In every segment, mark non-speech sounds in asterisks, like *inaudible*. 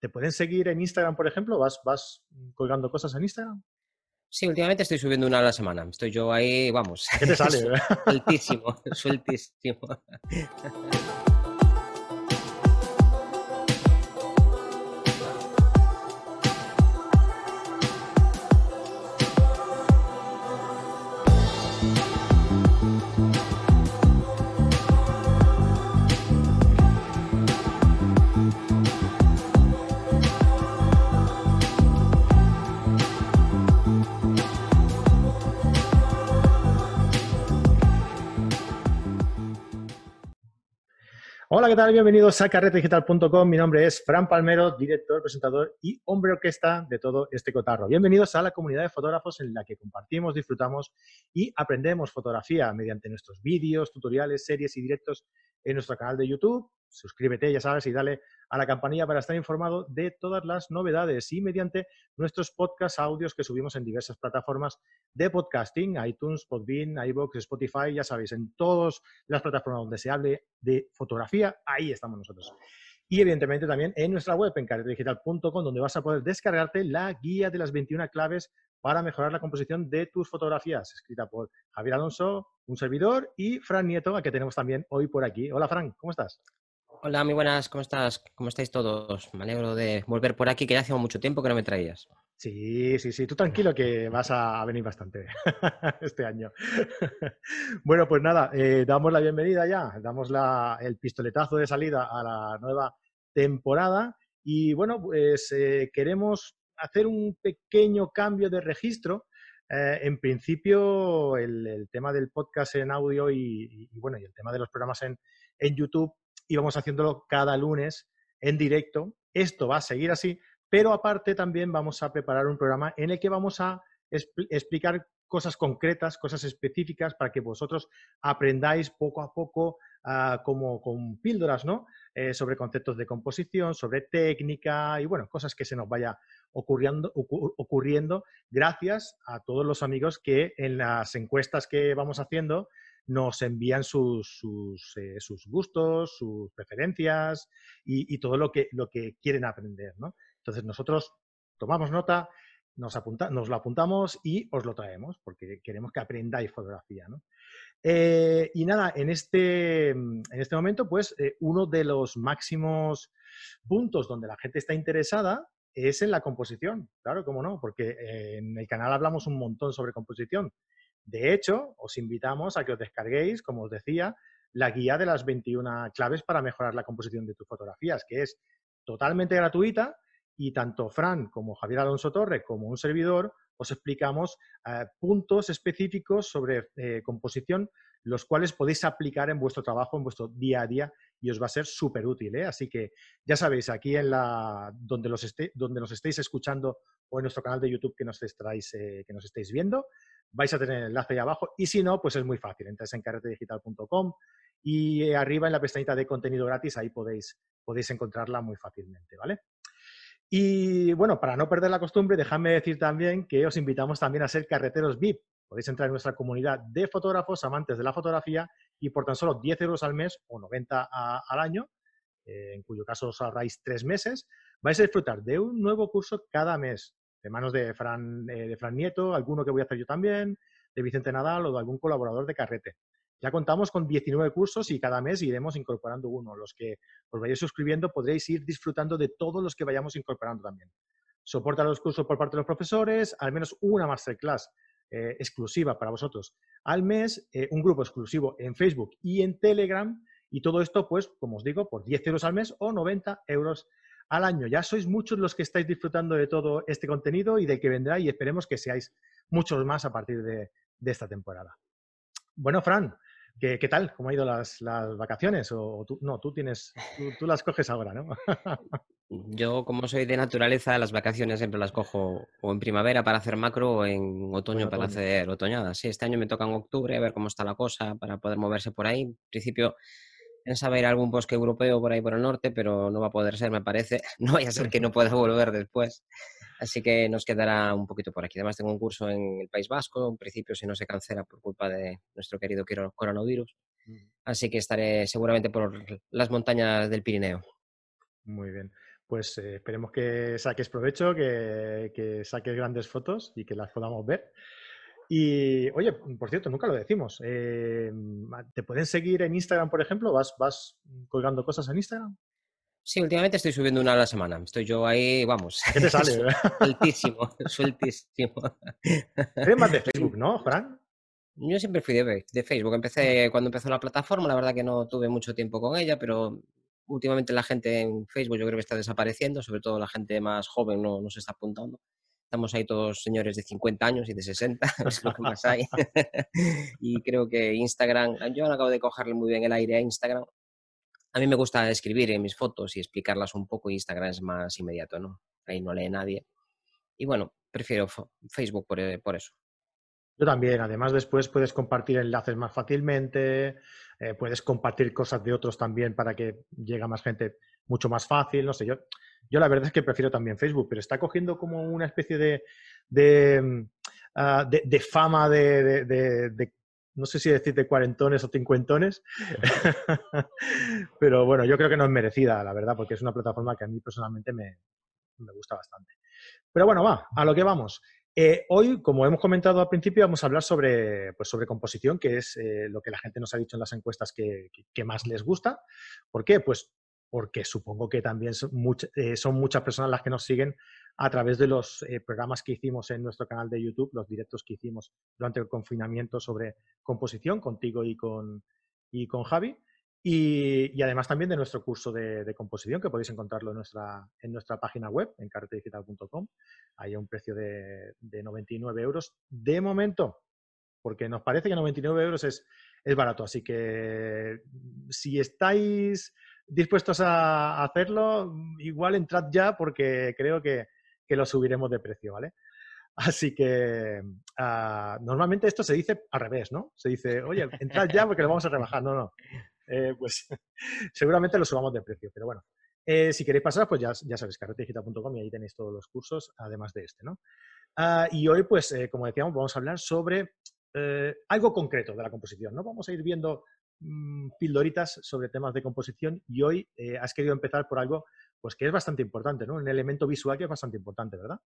¿Te pueden seguir en Instagram, por ejemplo? ¿Vas, vas colgando cosas en Instagram? Sí, últimamente estoy subiendo una a la semana. Estoy yo ahí, vamos. ¿Qué te sale? *laughs* sueltísimo, sueltísimo. *laughs* Hola, ¿qué tal? Bienvenidos a carretedigital.com. Mi nombre es Fran Palmero, director, presentador y hombre orquesta de todo este cotarro. Bienvenidos a la comunidad de fotógrafos en la que compartimos, disfrutamos y aprendemos fotografía mediante nuestros vídeos, tutoriales, series y directos en nuestro canal de YouTube. Suscríbete, ya sabes, y dale a la campanilla para estar informado de todas las novedades y mediante nuestros podcast audios que subimos en diversas plataformas de podcasting, iTunes, Podbean, iVoox, Spotify, ya sabéis, en todas las plataformas donde se hable de fotografía, ahí estamos nosotros. Y evidentemente también en nuestra web, en carretedigital.com, donde vas a poder descargarte la guía de las 21 claves para mejorar la composición de tus fotografías, escrita por Javier Alonso, un servidor, y Fran Nieto, a que tenemos también hoy por aquí. Hola Fran, ¿cómo estás? Hola, muy buenas, ¿cómo estás? ¿Cómo estáis todos? Me alegro de volver por aquí, que ya hace mucho tiempo que no me traías. Sí, sí, sí, tú tranquilo que vas a venir bastante *laughs* este año. *laughs* bueno, pues nada, eh, damos la bienvenida ya, damos el pistoletazo de salida a la nueva temporada y bueno, pues eh, queremos hacer un pequeño cambio de registro. Eh, en principio, el, tema del podcast en audio y, bueno, y el tema de los programas en YouTube y vamos haciéndolo cada lunes en directo. Esto va a seguir así, pero aparte también vamos a preparar un programa en el que vamos a explicar cosas concretas, cosas específicas para que vosotros aprendáis poco a poco ah, como con píldoras, ¿no? Eh, sobre conceptos de composición, sobre técnica y bueno, cosas que se nos vaya ocurriendo, ocurriendo gracias a todos los amigos que en las encuestas que vamos haciendo nos envían sus, sus, eh, gustos, sus preferencias y, todo lo que, lo que quieren aprender. ¿no? Entonces nosotros tomamos nota, nos, lo apuntamos y os lo traemos porque queremos que aprendáis fotografía. ¿no? Eh, y nada, en este, en este momento, pues eh, uno de los máximos puntos donde la gente está interesada es en la composición. Claro, cómo no, porque en el canal hablamos un montón sobre composición. De hecho, os invitamos a que os descarguéis, como os decía, la guía de las 21 claves para mejorar la composición de tus fotografías, que es totalmente gratuita y tanto Fran como Javier Alonso Torre como un servidor os explicamos eh, puntos específicos sobre eh, composición, los cuales podéis aplicar en vuestro trabajo, en vuestro día a día y os va a ser súper útil. ¿eh? Así que ya sabéis, aquí en la, donde, los donde nos estéis escuchando o en nuestro canal de YouTube que nos, estáis, que nos estéis viendo, vais a tener el enlace ahí abajo y si no, pues es muy fácil, entráis en carretedigital.com y arriba en la pestañita de contenido gratis, ahí podéis, podéis encontrarla muy fácilmente, ¿vale? Y bueno, para no perder la costumbre, dejadme decir también que os invitamos también a ser carreteros VIP. Podéis entrar en nuestra comunidad de fotógrafos, amantes de la fotografía, y por tan solo 10 euros al mes o 90 al año, eh, en cuyo caso os ahorráis tres meses, vais a disfrutar de un nuevo curso cada mes de manos de Fran, eh, de Fran Nieto, alguno que voy a hacer yo también, de Vicente Nadal o de algún colaborador de Carrete. Ya contamos con 19 cursos y cada mes iremos incorporando uno. Los que os vayáis suscribiendo podréis ir disfrutando de todos los que vayamos incorporando también. Soporta los cursos por parte de los profesores, al menos una masterclass eh, exclusiva para vosotros al mes, eh, un grupo exclusivo en Facebook y en Telegram, y todo esto, pues, como os digo, por 10 euros al mes o 90 euros al año. Ya sois muchos los que estáis disfrutando de todo este contenido y de que vendrá y esperemos que seáis muchos más a partir de, esta temporada. Bueno, Fran, ¿qué, tal? ¿Cómo han ido las, vacaciones? O, tú, no, tú tienes, tú, las coges ahora, ¿no? *laughs* Yo, como soy de naturaleza, las vacaciones siempre las cojo o en primavera para hacer macro o en otoño, para hacer otoñadas. Sí, este año me toca en octubre, a ver cómo está la cosa para poder moverse por ahí. En principio, Pensaba ir a algún bosque europeo por ahí por el norte, pero no va a poder ser, me parece. *laughs* No vaya a ser que no pueda volver después. Así que nos quedará un poquito por aquí. Además, tengo un curso en el País Vasco, en principio si no se cancela por culpa de nuestro querido coronavirus. Así que estaré seguramente por las montañas del Pirineo. Muy bien. pues eh, esperemos que saques provecho, que, que, saques grandes fotos y que las podamos ver. Y, oye, por cierto, nunca lo decimos. Eh, ¿Te pueden seguir en Instagram, por ejemplo? ¿Vas, ¿Vas colgando cosas en Instagram? Sí, últimamente estoy subiendo una a la semana. Estoy yo ahí, vamos. ¿Qué te sale? *laughs* sueltísimo, sueltísimo. Eres más de *laughs* Facebook, ¿no, Fran? Yo siempre fui de, de, Facebook. Empecé cuando empezó la plataforma, la verdad que no tuve mucho tiempo con ella, pero últimamente la gente en Facebook yo creo que está desapareciendo, sobre todo la gente más joven no, no se está apuntando. Estamos ahí todos señores de 50 años y de 60, *laughs* es lo que más hay. *laughs* y creo que Instagram, yo acabo de cogerle muy bien el aire a Instagram a mí me gusta escribir en mis fotos y explicarlas un poco. Instagram es más inmediato, ¿no? Ahí no lee nadie. Y bueno, prefiero Facebook eh, por, eso. Yo también. Además, después puedes compartir enlaces más fácilmente, eh, puedes compartir cosas de otros también para que llegue a más gente mucho más fácil. No sé, yo, yo la verdad es que prefiero también Facebook, pero está cogiendo como una especie de, de, mm, ah, fama de, de, no sé si decir de cuarentones o cincuentones, *laughs* pero bueno, yo creo que no es merecida, la verdad, porque es una plataforma que a mí personalmente me, gusta bastante. Pero bueno, va, a lo que vamos. Eh, hoy, como hemos comentado al principio, vamos a hablar sobre, pues sobre composición, que es eh, lo que la gente nos ha dicho en las encuestas que, más les gusta. ¿Por qué? Pues porque supongo que también son, eh, son, muchas personas las que nos siguen a través de los eh, programas que hicimos en nuestro canal de YouTube, los directos que hicimos durante el confinamiento sobre composición contigo y con, y con Javi. Y, además también de nuestro curso de, composición, que podéis encontrarlo en nuestra, en nuestra página web, en carretedigital.com. Hay un precio de, de 99 euros de momento, porque nos parece que 99 euros es, es barato. Así que si estáis dispuestos a hacerlo, igual entrad ya porque creo que, lo subiremos de precio, ¿vale? Así que ah, normalmente esto se dice al revés, ¿no? Se dice, oye, entrad ya porque lo vamos a rebajar. No, no. Eh, pues *laughs* seguramente lo subamos de precio, pero bueno. Eh, si queréis pasar, pues ya, ya sabéis, carretedigita.com y ahí tenéis todos los cursos, además de este, ¿no? Ah, y hoy, pues, eh, como decíamos, vamos a hablar sobre algo concreto de la composición, ¿no? Vamos a ir viendo Mm, pildoritas sobre temas de composición y hoy eh, has querido empezar por algo pues que es bastante importante, ¿no? Un elemento visual que es bastante importante, ¿verdad?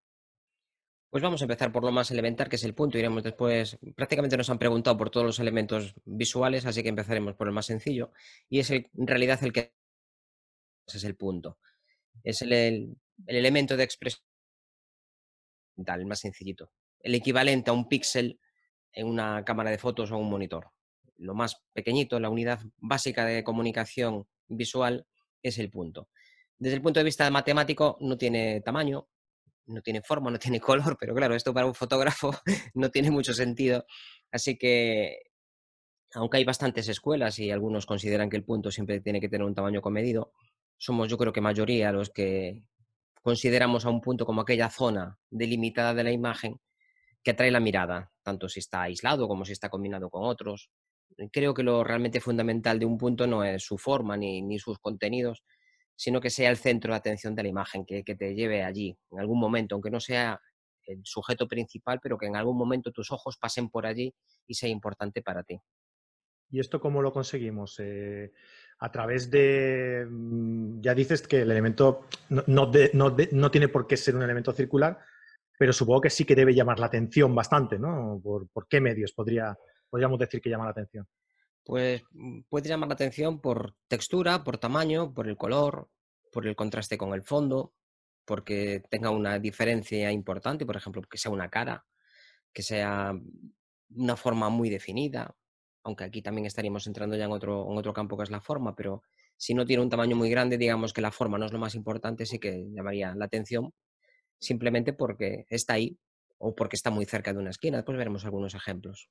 Pues vamos a empezar por lo más elemental, que es el punto. Iremos después. Prácticamente nos han preguntado por todos los elementos visuales, así que empezaremos por el más sencillo. Y es en realidad el que es el punto. Es el, el elemento de expresión el más sencillito. El equivalente a un píxel en una cámara de fotos o un monitor lo más pequeñito, la unidad básica de comunicación visual es el punto. Desde el punto de vista matemático no tiene tamaño, no tiene forma, no tiene *laughs* color, pero claro, esto para un fotógrafo *laughs* no tiene mucho sentido. Así que, aunque hay bastantes escuelas y algunos consideran que el punto siempre tiene que tener un tamaño comedido, somos yo creo que mayoría los que consideramos a un punto como aquella zona delimitada de la imagen que atrae la mirada, tanto si está aislado como si está combinado con otros, creo que lo realmente fundamental de un punto no es su forma ni, sus contenidos, sino que sea el centro de atención de la imagen, que, te lleve allí en algún momento, aunque no sea el sujeto principal, pero que en algún momento tus ojos pasen por allí y sea importante para ti. ¿Y esto cómo lo conseguimos? Eh, a través de, mm, ya dices que el elemento no, tiene por qué ser un elemento circular, pero supongo que sí que debe llamar la atención bastante, ¿no? por qué medios podría, podríamos decir que llama la atención? Pues mm, puede llamar la atención por textura, por tamaño, por el color, por el contraste con el fondo, porque tenga una diferencia importante, por ejemplo, que sea una cara, que sea una forma muy definida, aunque aquí también estaríamos entrando ya en otro, en otro campo que es la forma, pero si no tiene un tamaño muy grande, digamos que la forma no es lo más importante, sí que llamaría la atención, simplemente porque está ahí o porque está muy cerca de una esquina. Después veremos algunos ejemplos.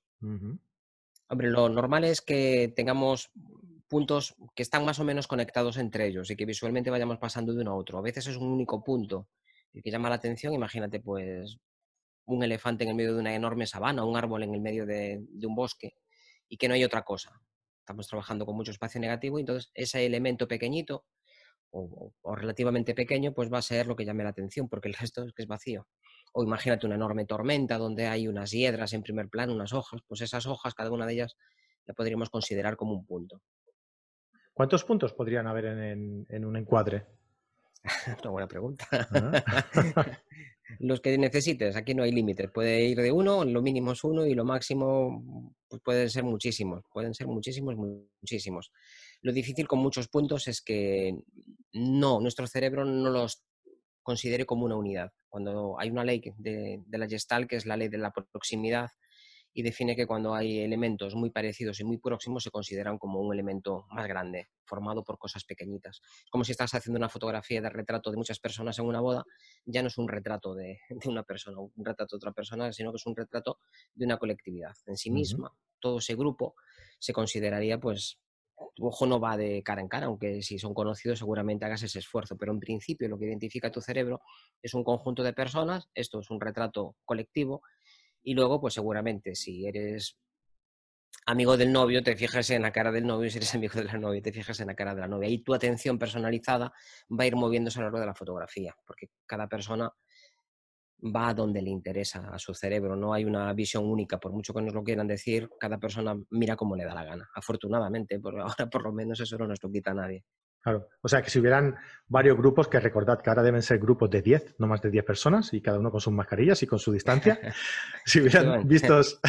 Hombre, lo normal es que tengamos puntos que están más o menos conectados entre ellos y que visualmente vayamos pasando de uno a otro. A veces es un único punto que llama la atención. Imagínate, pues, un elefante en el medio de una enorme sabana, un árbol en el medio de, un bosque y que no hay otra cosa. Estamos trabajando con mucho espacio negativo y entonces ese elemento pequeñito o, o, relativamente pequeño pues va a ser lo que llame la atención porque el resto es que es vacío. O imagínate una enorme tormenta donde hay unas hiedras en primer plano, unas hojas, pues esas hojas, cada una de ellas, la podríamos considerar como un punto. ¿Cuántos puntos podrían haber en, un encuadre? *laughs* Una buena pregunta. *laughs* Los que necesites, aquí no hay límites. Puede ir de uno, lo mínimo es uno y lo máximo pues pueden ser muchísimos. Pueden ser muchísimos, muchísimos. Lo difícil con muchos puntos es que no, nuestro cerebro no los considere como una unidad. Cuando hay una ley de, de la Gestalt, que es la ley de la proximidad, y define que cuando hay elementos muy parecidos y muy próximos se consideran como un elemento más grande, formado por cosas pequeñitas. Es como si estás haciendo una fotografía de retrato de muchas personas en una boda, ya no es un retrato de, *laughs* una persona, un retrato de otra persona, sino que es un retrato de una colectividad en sí misma. Todo ese grupo se consideraría, pues, ojo no va de cara en cara, aunque si son conocidos seguramente hagas ese esfuerzo, pero en principio lo que identifica tu cerebro es un conjunto de personas, esto es un retrato colectivo, y luego, pues seguramente, si eres amigo del novio, te fijas en la cara del novio, si eres *laughs* amigo de la novia, te fijas en la cara de la novia. Y tu atención personalizada va a ir moviéndose a lo largo de la fotografía, porque cada persona va a donde le interesa a su cerebro, no hay una visión única, por mucho que nos lo quieran decir, cada persona mira como le da la gana. Afortunadamente, por *laughs* ahora por lo menos eso no nos lo quita nadie. Claro, o sea que si hubieran varios grupos, que recordad que ahora deben ser grupos de 10, no más de 10 personas, y cada uno con sus mascarillas y con su distancia, *laughs* *laughs* si hubieran vistos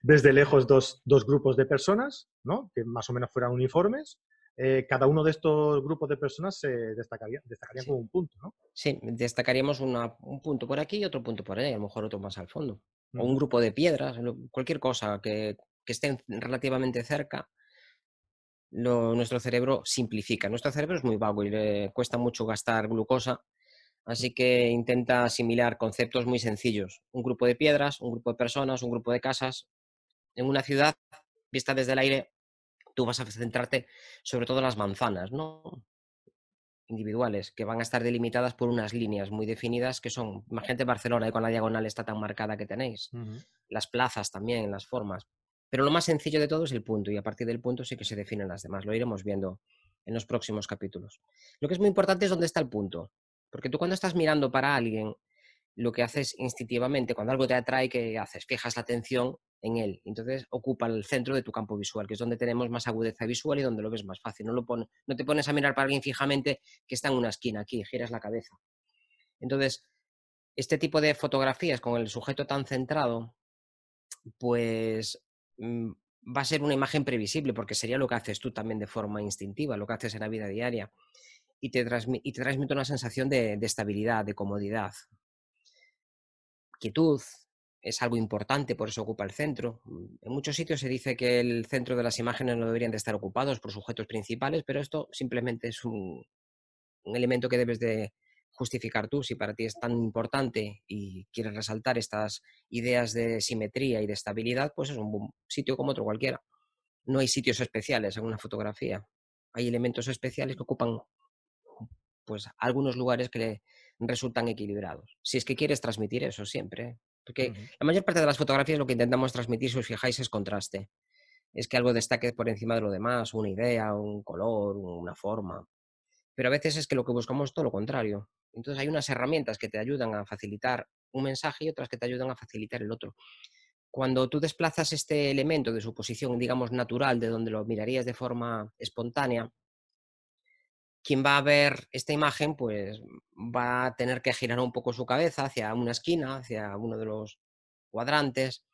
desde lejos dos, grupos de personas, ¿no? que más o menos fueran uniformes, eh, cada uno de estos grupos de personas se destacaría, destacarían como un punto, ¿no? Sí, destacaríamos un punto por aquí y otro punto por ahí, a lo mejor otro más al fondo. O un grupo de piedras, cualquier cosa que, que estén relativamente cerca nuestro cerebro simplifica. Nuestro cerebro es muy vago y le cuesta mucho gastar glucosa, así que intenta asimilar conceptos muy sencillos. Un grupo de piedras, un grupo de personas, un grupo de casas. En una ciudad, vista desde el aire, tú vas a centrarte sobre todo en las manzanas, ¿no? individuales, que van a estar delimitadas por unas líneas muy definidas que son, imagínate Barcelona, y con la diagonal está tan marcada que tenéis, las plazas también, las formas. Pero lo más sencillo de todo es el punto y a partir del punto sí que se definen las demás. Lo iremos viendo en los próximos capítulos. Lo que es muy importante es dónde está el punto. Porque tú cuando estás mirando para alguien, lo que haces instintivamente, cuando algo te atrae, ¿qué haces? Fijas la atención en él. Entonces ocupa el centro de tu campo visual, que es donde tenemos más agudeza visual y donde lo ves más fácil. No, lo no te pones a mirar para alguien fijamente que está en una esquina aquí, giras la cabeza. Entonces, este tipo de fotografías con el sujeto tan centrado, pues Mm, va a ser una imagen previsible, porque sería lo que haces tú también de forma instintiva, lo que haces en la vida diaria, y te transmite una sensación de, estabilidad, de comodidad. Quietud es algo importante, por eso ocupa el centro. Mm, en muchos sitios se dice que el centro de las imágenes no deberían de estar ocupados por sujetos principales, pero esto simplemente es un elemento que debes de, justificar tú si para ti es tan importante y quieres resaltar estas ideas de simetría y de estabilidad, pues es un sitio como otro cualquiera. No hay sitios especiales en una fotografía. Hay elementos especiales que ocupan pues algunos lugares que resultan equilibrados. Si es que quieres transmitir eso siempre, porque la mayor parte de las fotografías lo que intentamos transmitir, si os fijáis, es contraste. Es que algo destaque por encima de lo demás, una idea, un color, una forma. Pero a veces es que lo que buscamos es todo lo contrario. Entonces hay unas herramientas que te ayudan a facilitar un mensaje y otras que te ayudan a facilitar el otro. Cuando tú desplazas este elemento de su posición, digamos, natural, de donde lo mirarías de forma espontánea, quien va a ver esta imagen, pues va a tener que girar un poco su cabeza hacia una esquina, hacia uno de los cuadrantes,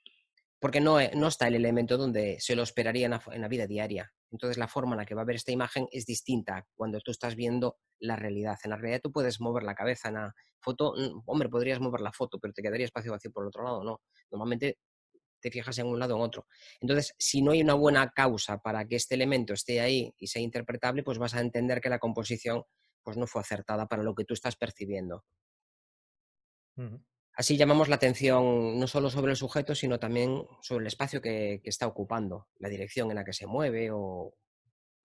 porque no, eh, no está el elemento donde se lo esperaría en la vida diaria. Entonces la forma en la que va a ver esta imagen es distinta cuando tú estás viendo la realidad. En la realidad tú puedes mover la cabeza en la foto, mm, hombre, podrías mover la foto, pero te quedaría espacio vacío por el otro lado, no. Normalmente te fijas en un lado o en otro. Entonces, si no hay una buena causa para que este elemento esté ahí y sea interpretable, pues vas a entender que la composición pues, no fue acertada para lo que tú estás percibiendo. Así llamamos la atención no solo sobre el sujeto, sino también sobre el espacio que, está ocupando, la dirección en la que se mueve o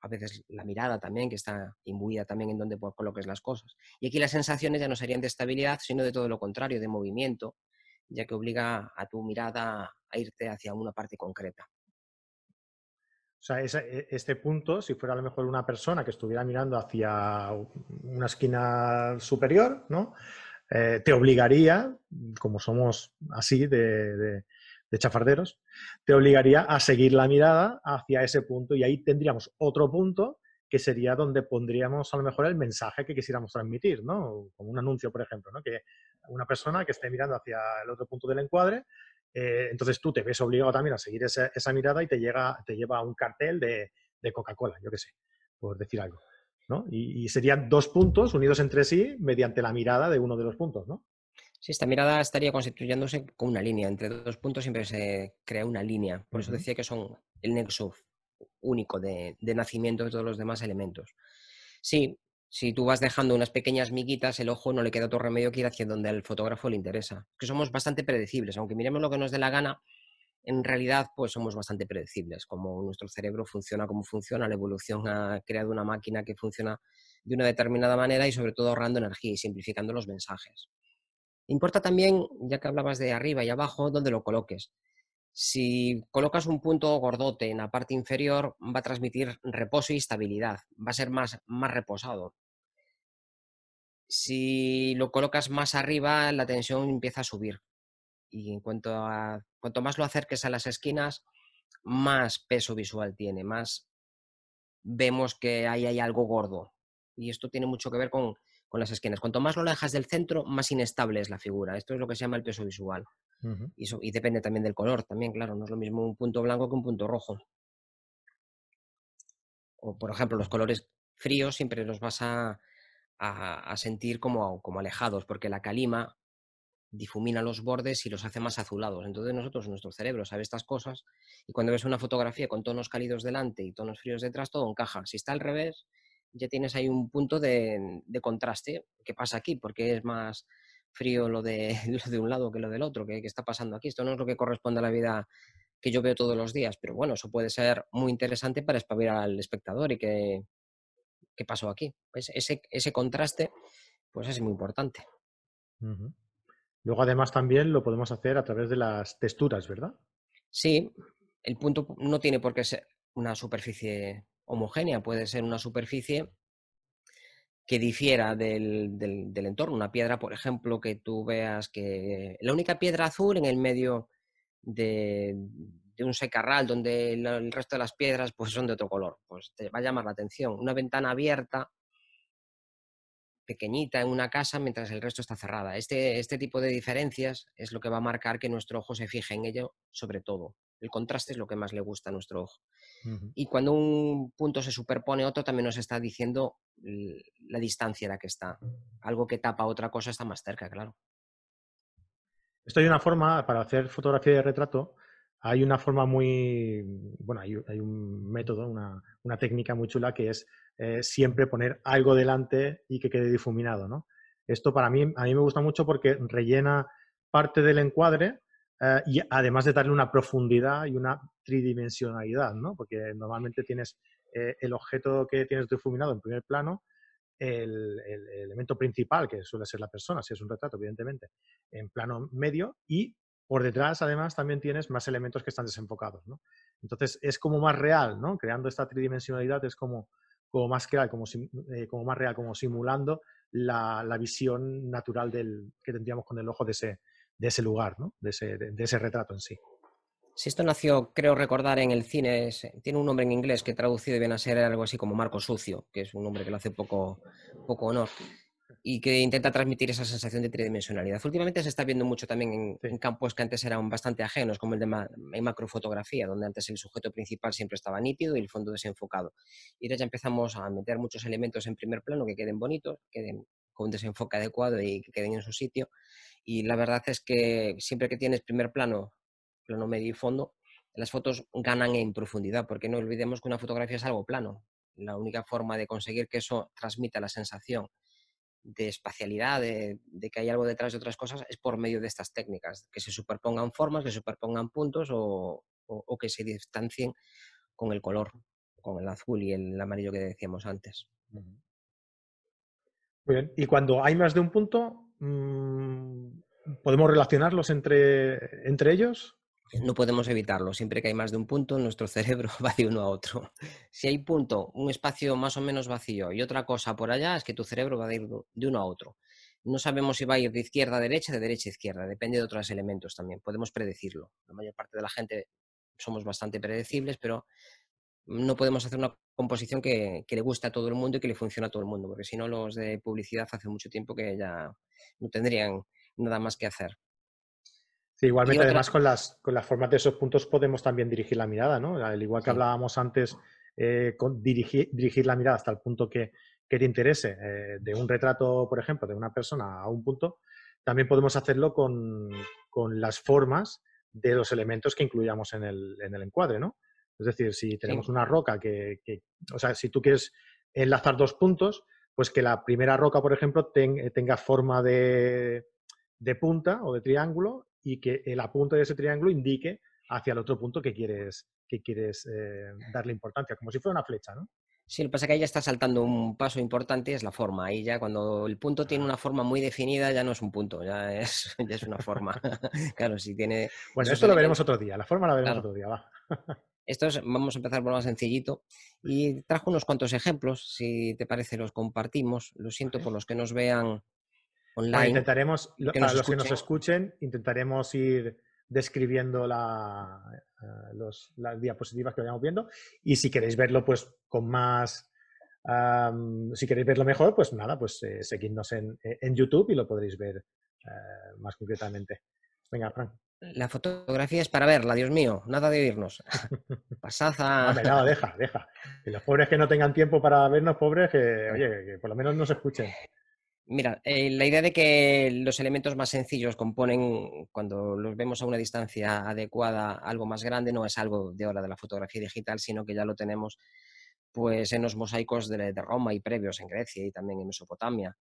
a veces la mirada también, que está imbuida también en donde coloques las cosas. Y aquí las sensaciones ya no serían de estabilidad, sino de todo lo contrario, de movimiento, ya que obliga a tu mirada a irte hacia una parte concreta. O sea, e, este punto, si fuera a lo mejor una persona que estuviera mirando hacia una esquina superior, ¿no? Eh, te obligaría, como somos así de, chafarderos, te obligaría a seguir la mirada hacia ese punto y ahí tendríamos otro punto que sería donde pondríamos a lo mejor el mensaje que quisiéramos transmitir, ¿no? Como un anuncio, por ejemplo, ¿no? Que una persona que esté mirando hacia el otro punto del encuadre, eh, entonces tú te ves obligado también a seguir esa, mirada y te, llega, te lleva a un cartel de, Coca-Cola, yo qué sé, por decir algo. ¿no? Y, serían dos puntos unidos entre sí mediante la mirada de uno de los puntos, ¿no? Sí, esta mirada estaría constituyéndose con una línea. Entre dos puntos siempre se crea una línea. Por eso decía que son el nexo único de, nacimiento de todos los demás elementos. Sí, si tú vas dejando unas pequeñas miguitas, el ojo no le queda otro remedio que ir hacia donde al fotógrafo le interesa. Que somos bastante predecibles, aunque miremos lo que nos dé la gana, en realidad pues somos bastante predecibles, como nuestro cerebro funciona como funciona, la evolución ha creado una máquina que funciona de una determinada manera y sobre todo ahorrando energía y simplificando los mensajes. Importa también, ya que hablabas de arriba y abajo, dónde lo coloques. Si colocas un punto gordote en la parte inferior, va a transmitir reposo y estabilidad, va a ser más, más reposado. Si lo colocas más arriba, la tensión empieza a subir. Y en cuanto a cuanto más lo acerques a las esquinas, más peso visual tiene, más vemos que ahí hay algo gordo. Y esto tiene mucho que ver con, con las esquinas. Cuanto más lo alejas del centro, más inestable es la figura. Esto es lo que se llama el peso visual. y, depende también del color, también, claro, no es lo mismo un punto blanco que un punto rojo. O, por ejemplo, los colores fríos siempre los vas a, a, sentir como, como alejados, porque la calima difumina los bordes y los hace más azulados. Entonces nosotros, nuestro cerebro sabe estas cosas y cuando ves una fotografía con tonos cálidos delante y tonos fríos detrás, todo encaja. Si está al revés, ya tienes ahí un punto de, contraste. ¿Qué pasa aquí? Porque es más frío lo de, *laughs* de un lado que lo del otro. ¿Qué, está pasando aquí? Esto no es lo que corresponde a la vida que yo veo todos los días, pero bueno, eso puede ser muy interesante para espabilar al espectador y que, qué pasó aquí. Pues ese, ese contraste pues es muy importante. Luego además también lo podemos hacer a través de las texturas, ¿verdad? Sí, el punto no tiene por qué ser una superficie homogénea, puede ser una superficie que difiera del, entorno. Una piedra, por ejemplo, que tú veas que la única piedra azul en el medio de, un secarral donde el, resto de las piedras pues, son de otro color, pues te va a llamar la atención. Una ventana abierta, pequeñita en una casa, mientras el resto está cerrada. Este, este tipo de diferencias es lo que va a marcar que nuestro ojo se fije en ello sobre todo. El contraste es lo que más le gusta a nuestro ojo. Y cuando un punto se superpone a otro, también nos está diciendo la distancia en la que está. Algo que tapa otra cosa está más cerca, claro. Esto hay una forma, para hacer fotografía de retrato, hay una forma muy, bueno, hay, un método, una, técnica muy chula que es eh, siempre poner algo delante y que quede difuminado, ¿no? Esto para mí, a mí me gusta mucho porque rellena parte del encuadre eh, y además de darle una profundidad y una tridimensionalidad, ¿no? Porque normalmente tienes eh, el objeto que tienes difuminado en primer plano, el, elemento principal, que suele ser la persona, si es un retrato, evidentemente, en plano medio, y por detrás, además, también tienes más elementos que están desenfocados, ¿no? Entonces, es como más real, ¿no? Creando esta tridimensionalidad es como, como más real, como, eh, como más real, como simulando la, la visión natural del, que tendríamos con el ojo de ese, de ese lugar, ¿no? de, ese, de, ese retrato en sí. Si esto nació, creo recordar, en el cine, tiene un nombre en inglés que traducido viene a ser algo así como Marco Sucio, que es un nombre que le hace poco, poco honor, y que intenta transmitir esa sensación de tridimensionalidad. Últimamente se está viendo mucho también en, campos que antes eran bastante ajenos, como el de macrofotografía, donde antes el sujeto principal siempre estaba nítido y el fondo desenfocado. Y ahora ya empezamos a meter muchos elementos en primer plano que queden bonitos, queden con un desenfoque adecuado y que queden en su sitio. Y la verdad es que siempre que tienes primer plano, plano medio y fondo, las fotos ganan en profundidad, porque no olvidemos que una fotografía es algo plano. La única forma de conseguir que eso transmita la sensación de espacialidad, de, que hay algo detrás de otras cosas, es por medio de estas técnicas, que se superpongan formas, que se superpongan puntos o, que se distancien con el color, con el azul y el amarillo que decíamos antes. Muy bien. Y cuando hay más de un punto, mm, ¿podemos relacionarlos entre, entre ellos? No podemos evitarlo. Siempre que hay más de un punto, nuestro *laughs* cerebro va de uno a otro. Si hay punto, un espacio más o menos vacío y otra cosa por allá, es que tu cerebro va a ir de uno a otro. No sabemos si va a ir de izquierda a derecha, de derecha a izquierda. Depende de otros elementos también. Podemos predecirlo. La mayor parte de la gente somos bastante predecibles, pero no podemos hacer una composición que, le guste a todo el mundo y que le funcione a todo el mundo, porque si no los de publicidad hace mucho tiempo que ya no tendrían nada más que hacer. Sí, igualmente, además, con las, con las formas de esos puntos podemos también dirigir la mirada, ¿no? Al igual que hablábamos antes, eh, con dirigir, dirigir, la mirada hasta el punto que, que te interese, eh, de un retrato, por ejemplo, de una persona a un punto, también podemos hacerlo con, con las formas de los elementos que incluyamos en el, en el encuadre, ¿no? Es decir, si tenemos una roca que, o sea, si tú quieres enlazar dos puntos, pues que la primera roca, por ejemplo, tenga forma de, punta o de triángulo y que la punta de ese triángulo indique hacia el otro punto que quieres, que quieres eh, darle importancia, como si fuera una flecha, ¿no? Sí, lo que pasa es que ahí ya está saltando un paso importante, es la forma. Ahí ya cuando el punto tiene una forma muy definida, ya no es un punto, ya es, *laughs* ya es una forma. *laughs* claro, si tiene... Bueno, esto lo veremos otro día, la forma la veremos otro día, va. *laughs* Esto vamos a empezar por lo más sencillito. Y trajo unos cuantos ejemplos, si te parece, los compartimos. Lo siento por los que nos vean online. intentaremos, para los que nos escuchen, intentaremos ir describiendo eh, las diapositivas que vayamos viendo. Y si queréis verlo, pues con más. si queréis verlo mejor, pues nada, pues eh, seguidnos en, YouTube y lo podréis ver eh, más concretamente. Venga, Frank. La fotografía es para verla, Dios mío, nada de oírnos. *laughs* Pasad a. no, deja, deja. Y los pobres que no tengan tiempo para vernos, pobres, que, oye, que por lo menos nos escuchen. Mira, eh, la idea de que los elementos más sencillos componen, cuando los vemos a una distancia adecuada, algo más grande, no es algo de ahora de la fotografía digital, sino que ya lo tenemos pues en los mosaicos de, de Roma y previos en Grecia y también en Mesopotamia,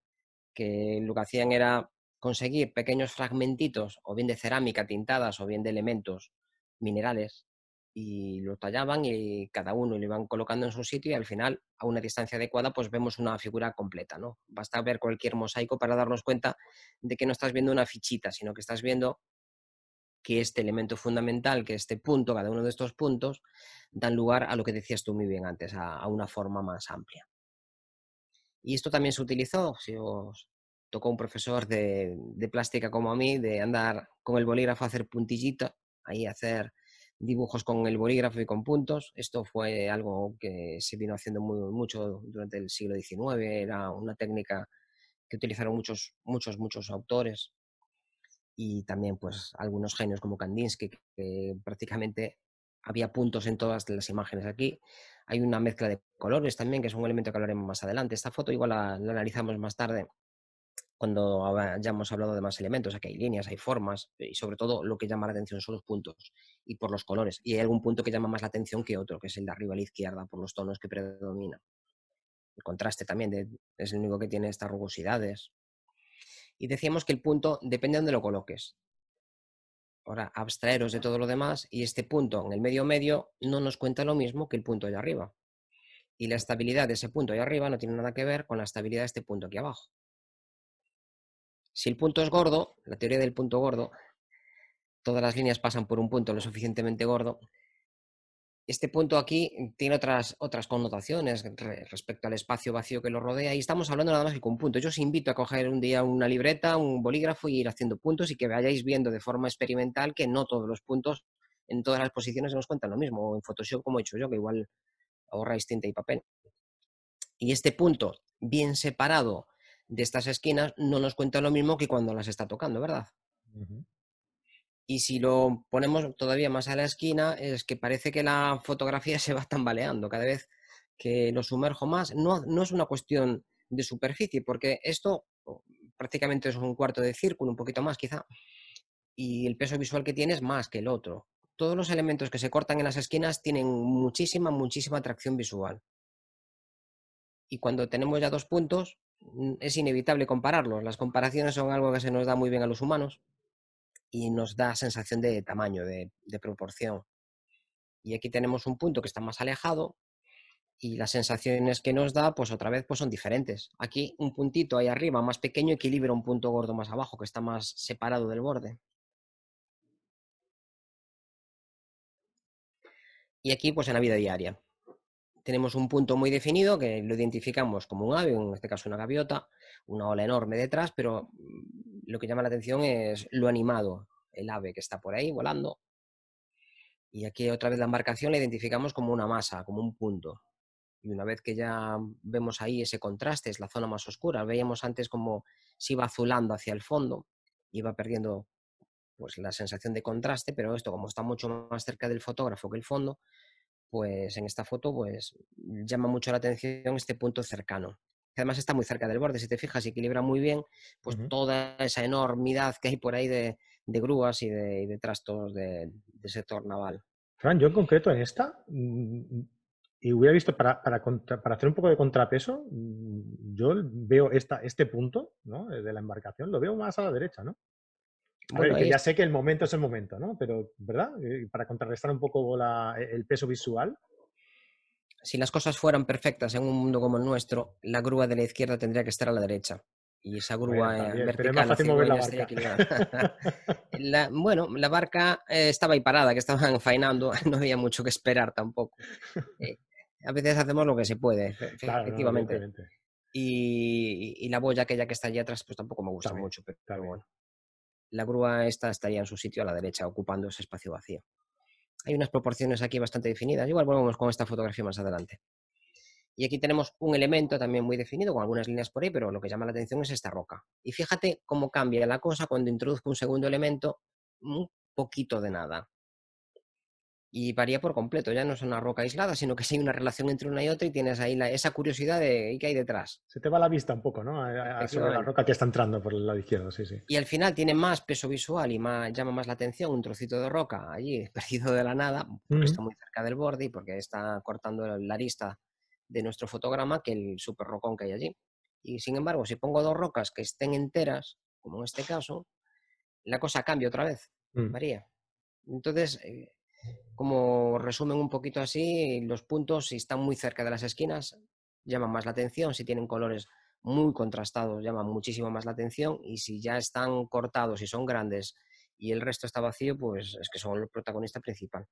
que lo que hacían era conseguir pequeños fragmentitos, o bien de cerámica tintadas, o bien de elementos minerales, y lo tallaban y cada uno lo iban colocando en su sitio y al final, a una distancia adecuada, pues vemos una figura completa, ¿no? Basta ver cualquier mosaico para darnos cuenta de que no estás viendo una fichita, sino que estás viendo que este elemento fundamental, que este punto, cada uno de estos puntos, dan lugar a lo que decías tú muy bien antes, a, una forma más amplia. Y esto también se utilizó, si os, tocó un profesor de, plástica como a mí, de andar con el bolígrafo a hacer puntillita, ahí hacer dibujos con el bolígrafo y con puntos. Esto fue algo que se vino haciendo muy, mucho durante el siglo XIX, era una técnica que utilizaron muchos, muchos, muchos autores y también pues algunos genios como Kandinsky, que prácticamente había puntos en todas las imágenes aquí. Hay una mezcla de colores también, que es un elemento que hablaremos más adelante. Esta foto igual la analizamos más tarde cuando ya hemos hablado de más elementos, aquí hay líneas, hay formas y sobre todo lo que llama la atención son los puntos y por los colores. Y hay algún punto que llama más la atención que otro, que es el de arriba a la izquierda, por los tonos que predominan. El contraste también es el único que tiene estas rugosidades. Y decíamos que el punto depende de donde lo coloques. Ahora, abstraeros de todo lo demás y este punto en el medio medio no nos cuenta lo mismo que el punto allá arriba. Y la estabilidad de ese punto allá arriba no tiene nada que ver con la estabilidad de este punto aquí abajo. Si el punto es gordo, la teoría del punto gordo, todas las líneas pasan por un punto lo suficientemente gordo, este punto aquí tiene otras, otras connotaciones respecto al espacio vacío que lo rodea y estamos hablando nada más que con puntos. Yo os invito a coger un día una libreta, un bolígrafo y ir haciendo puntos y que vayáis viendo de forma experimental que no todos los puntos en todas las posiciones nos cuentan lo mismo, en Photoshop como he hecho yo, que igual ahorráis tinta y papel. Y este punto bien separado de estas esquinas no nos cuenta lo mismo que cuando las está tocando, ¿verdad? Y si lo ponemos todavía más a la esquina, es que parece que la fotografía *laughs* se va tambaleando cada vez que lo sumerjo más. No, no es una cuestión de superficie, porque esto prácticamente es un cuarto de círculo, un poquito más quizá, y el peso visual que tiene es más que el otro. Todos los elementos que se cortan en las esquinas tienen muchísima, muchísima atracción visual. Y cuando tenemos ya dos puntos, es inevitable compararlos. Las comparaciones son algo que se nos da muy bien a los humanos y nos da sensación de tamaño, de, proporción. Y aquí tenemos un punto que está más alejado y las sensaciones que nos da, pues otra vez, pues son diferentes. Aquí un puntito ahí arriba más pequeño equilibra un punto gordo más abajo que está más separado del borde. Y aquí, pues en la vida diaria tenemos un punto muy definido que lo identificamos como un ave, en este caso una gaviota, una ola enorme detrás, pero mm, lo que llama la atención es lo animado, el ave que está por ahí volando. Y aquí otra vez la embarcación la identificamos como una masa, como un punto. Y una vez que ya vemos ahí ese contraste, es la zona más oscura. Veíamos antes como se iba azulando hacia el fondo, iba perdiendo pues la sensación de contraste, pero esto como está mucho más cerca del fotógrafo que el fondo, pues en esta foto pues llama mucho la atención este punto cercano. Además está muy cerca del borde, si te fijas, equilibra muy bien pues toda esa enormidad que hay por ahí de, grúas y de, trastos de, sector naval. Fran, yo en concreto en esta, mm, y hubiera visto para, para, para, hacer un poco de contrapeso, mm, yo veo esta, este punto ¿no? de la embarcación, lo veo más a la derecha, ¿no? Que ya sé que el momento es el momento, ¿no? Pero, ¿verdad? Eh, para contrarrestar un poco e, el peso visual. Si las cosas fueran perfectas en un mundo como el nuestro, la grúa de la izquierda tendría que estar a la derecha. Y esa grúa bueno, vertical es mover la barca. *laughs* bueno, la barca eh, estaba ahí parada, que estaban faenando, *laughs* no había mucho que esperar tampoco. Eh, a veces hacemos lo que se puede, *laughs* efectivamente. y, la boya aquella que está allí atrás, pues tampoco me gusta mucho, pero bueno la grúa esta estaría en su sitio a la derecha, ocupando ese espacio vacío. Hay unas proporciones aquí bastante definidas. Igual volvemos con esta fotografía más adelante. Y aquí tenemos un elemento también muy definido, con algunas líneas por ahí, pero lo que llama la atención es esta roca. Y fíjate cómo cambia la cosa cuando introduzco un segundo elemento, un poquito de nada y varía por completo. Ya no es una roca aislada, sino que sí hay una relación entre una y otra y tienes ahí esa curiosidad de qué hay detrás. Se te va la vista un poco, ¿no? A, la roca que está entrando por el lado izquierdo, sí, sí. Y al final tiene más peso visual y más, llama más la atención un trocito de roca allí *laughs* perdido de la nada, porque está muy cerca del borde y porque está cortando la arista de nuestro fotograma que el super rocón que hay allí. Y sin embargo, si pongo dos rocas que estén enteras, como en este caso, la cosa cambia otra vez, mm. varía. Entonces, eh, como resumen un poquito así, los puntos, si están muy cerca de las esquinas, llaman más la atención, si tienen colores muy contrastados, llaman muchísimo más la atención, y si ya están cortados y son grandes y el resto está vacío, pues es que son el protagonista principal.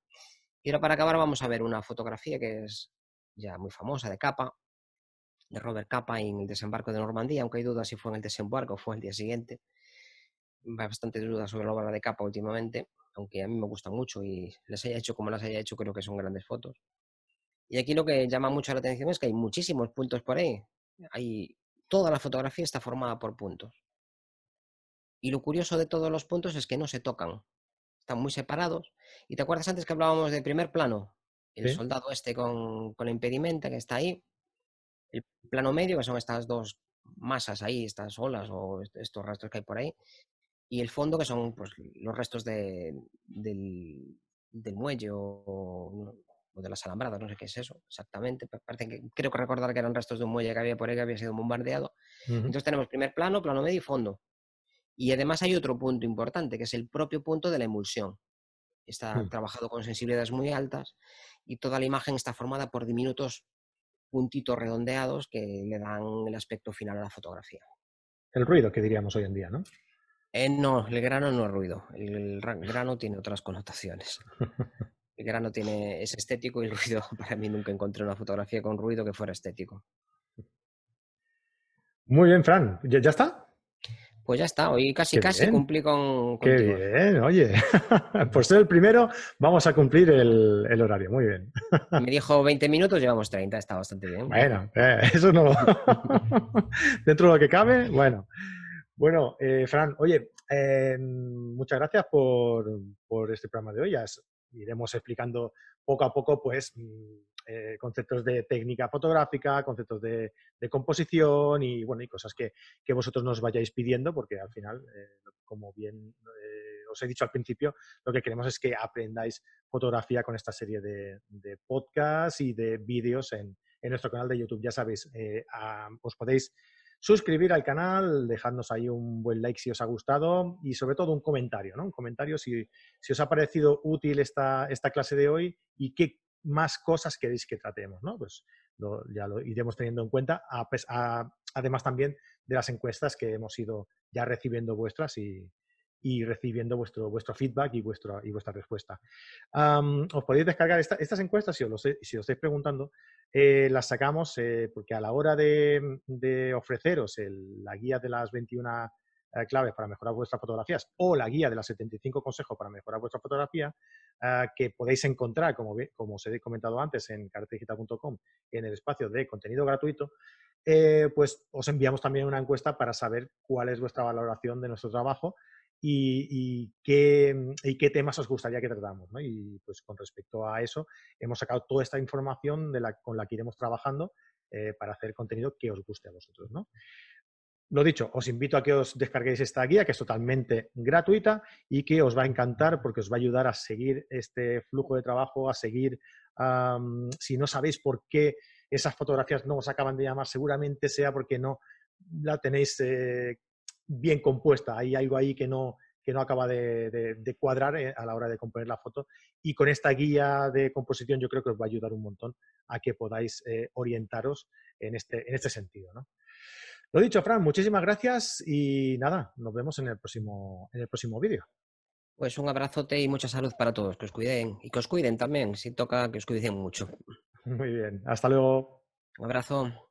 Y ahora para acabar vamos a ver una fotografía que es ya muy famosa de Capa, de Robert Capa en el desembarco de Normandía, aunque hay dudas si fue en el desembarco o fue el día siguiente. Hay bastante dudas sobre la obra de Capa últimamente aunque a mí me gusta mucho y les haya hecho como las haya hecho, creo que son grandes fotos. Y aquí lo que llama mucho la atención es que hay muchísimos puntos por ahí. Hay, toda la fotografía está formada por puntos. Y lo curioso de todos los puntos es que no se tocan. Están muy separados. ¿Y te acuerdas antes que hablábamos de primer plano? El soldado este con, con la impedimenta que está ahí. El plano medio, que son estas dos masas ahí, estas olas o estos rastros que hay por ahí y el fondo, que son pues, los restos de, del, muelle o, de las alambradas, no sé qué es eso exactamente. Parece que, creo que recordar que eran restos de un muelle que había por ahí que había sido bombardeado. Entonces tenemos primer plano, plano medio y fondo. Y además hay otro punto importante, que es el propio punto de la emulsión. Está hmm. trabajado con sensibilidades muy altas y toda la imagen está formada por diminutos puntitos redondeados que le dan el aspecto final a la fotografía. El ruido que diríamos hoy en día, ¿no? Eh, no, el grano no es ruido. El, grano tiene otras connotaciones. *laughs* El grano tiene, es estético y el ruido, *laughs* para mí nunca encontré una fotografía con ruido que fuera estético. Muy bien, Fran. ¿Ya, está? Pues ya está, hoy casi casi cumplí con. Qué bien, oye. *laughs* Por ser el primero, vamos a cumplir el, horario. Muy bien. Me dijo 20 minutos, llevamos 30, está bastante bien. Bueno, eh, eso no. Dentro de lo que cabe, bueno. Bueno, eh, Fran, oye, eh, muchas gracias por, este programa de hoy. Ya iremos explicando poco a poco, pues, mm, eh, conceptos de técnica fotográfica, conceptos de, composición y, bueno, y cosas que, vosotros nos vayáis pidiendo, porque al final, como bien os he dicho al principio, lo que queremos es que aprendáis fotografía con esta serie de, podcasts y de vídeos en, nuestro canal de YouTube. Ya sabéis, os podéis suscribir al canal, dejadnos ahí un buen like si os ha gustado y sobre todo un comentario, ¿no? Un comentario si, os ha parecido útil esta, esta clase de hoy y qué más cosas queréis que tratemos, ¿no? Pues ya lo iremos teniendo en cuenta, además también de las encuestas que hemos ido ya recibiendo vuestras y, y recibiendo vuestro, vuestro feedback y, vuestro, y vuestra respuesta. os podéis descargar estas encuestas, si os, si os estáis preguntando, eh, las sacamos eh, porque a la hora de, ofreceros la guía de las 21 eh, claves para mejorar vuestras fotografías o la guía de las 75 consejos para mejorar vuestra fotografía, eh, que podéis encontrar, como, como os he comentado antes, en cartedigital.com, en el espacio de contenido gratuito, pues os enviamos también una encuesta para saber cuál es vuestra valoración de nuestro trabajo y, qué, y, qué, temas os gustaría que tratáramos. Y pues con respecto a eso, hemos sacado toda esta información de la, con la que iremos trabajando eh, para hacer contenido que os guste a vosotros. ¿no? Lo dicho, os invito a que os descarguéis esta guía, que es totalmente gratuita y que os va a encantar porque os va a ayudar a seguir este flujo de trabajo, a seguir, si no sabéis por qué esas fotografías no os acaban de llamar, seguramente sea porque no la tenéis eh, bien compuesta. Hay algo ahí que no, que no acaba de, cuadrar eh, a la hora de componer la foto. Y con esta guía de composición yo creo que os va a ayudar un montón a que podáis eh, orientaros en este, en este sentido. ¿no? Lo dicho, Fran, muchísimas gracias y nada, nos vemos en el próximo, en el próximo vídeo. Pues un abrazote y mucha salud para todos, que os cuiden y que os cuiden también, si toca que os cuiden mucho. *laughs* Muy bien, hasta luego. Un abrazo.